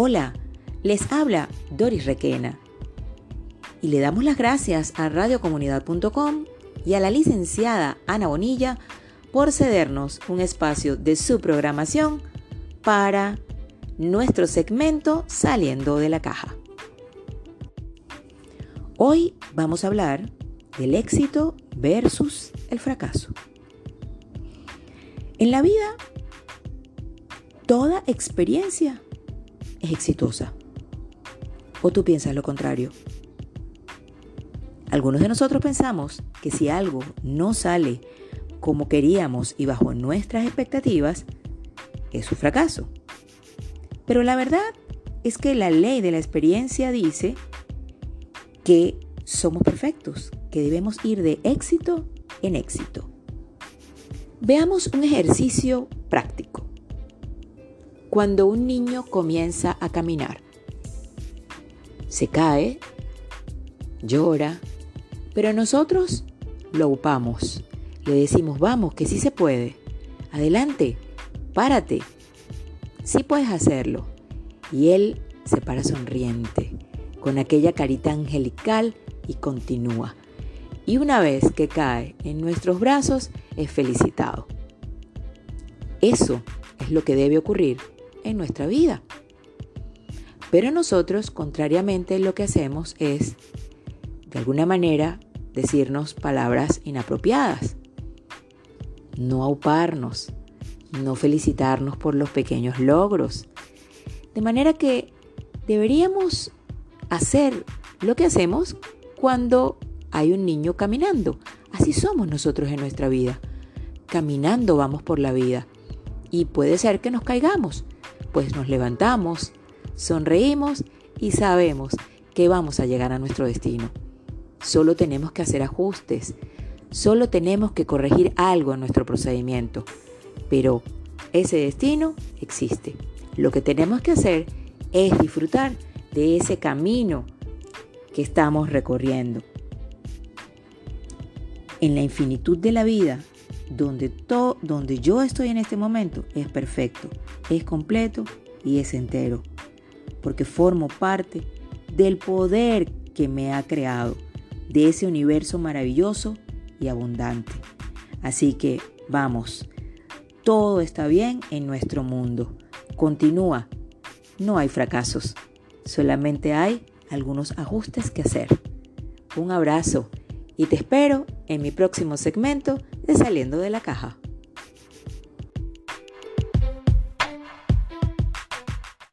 Hola, les habla Doris Requena y le damos las gracias a radiocomunidad.com y a la licenciada Ana Bonilla por cedernos un espacio de su programación para nuestro segmento Saliendo de la Caja. Hoy vamos a hablar del éxito versus el fracaso. En la vida, toda experiencia es exitosa. ¿O tú piensas lo contrario? Algunos de nosotros pensamos que si algo no sale como queríamos y bajo nuestras expectativas, es un fracaso. Pero la verdad es que la ley de la experiencia dice que somos perfectos, que debemos ir de éxito en éxito. Veamos un ejercicio práctico. Cuando un niño comienza a caminar, se cae, llora, pero nosotros lo upamos. Le decimos, vamos, que sí se puede. Adelante, párate. Sí puedes hacerlo. Y él se para sonriente, con aquella carita angelical y continúa. Y una vez que cae en nuestros brazos, es felicitado. Eso es lo que debe ocurrir en nuestra vida. Pero nosotros, contrariamente, lo que hacemos es, de alguna manera, decirnos palabras inapropiadas, no auparnos, no felicitarnos por los pequeños logros. De manera que deberíamos hacer lo que hacemos cuando hay un niño caminando. Así somos nosotros en nuestra vida. Caminando vamos por la vida. Y puede ser que nos caigamos, pues nos levantamos, sonreímos y sabemos que vamos a llegar a nuestro destino. Solo tenemos que hacer ajustes, solo tenemos que corregir algo en nuestro procedimiento, pero ese destino existe. Lo que tenemos que hacer es disfrutar de ese camino que estamos recorriendo. En la infinitud de la vida, donde, todo, donde yo estoy en este momento, es perfecto, es completo y es entero, porque formo parte del poder que me ha creado de ese universo maravilloso y abundante. Así que vamos, todo está bien en nuestro mundo. Continúa, no hay fracasos, solamente hay algunos ajustes que hacer. Un abrazo y te espero en mi próximo segmento de Saliendo de la Caja.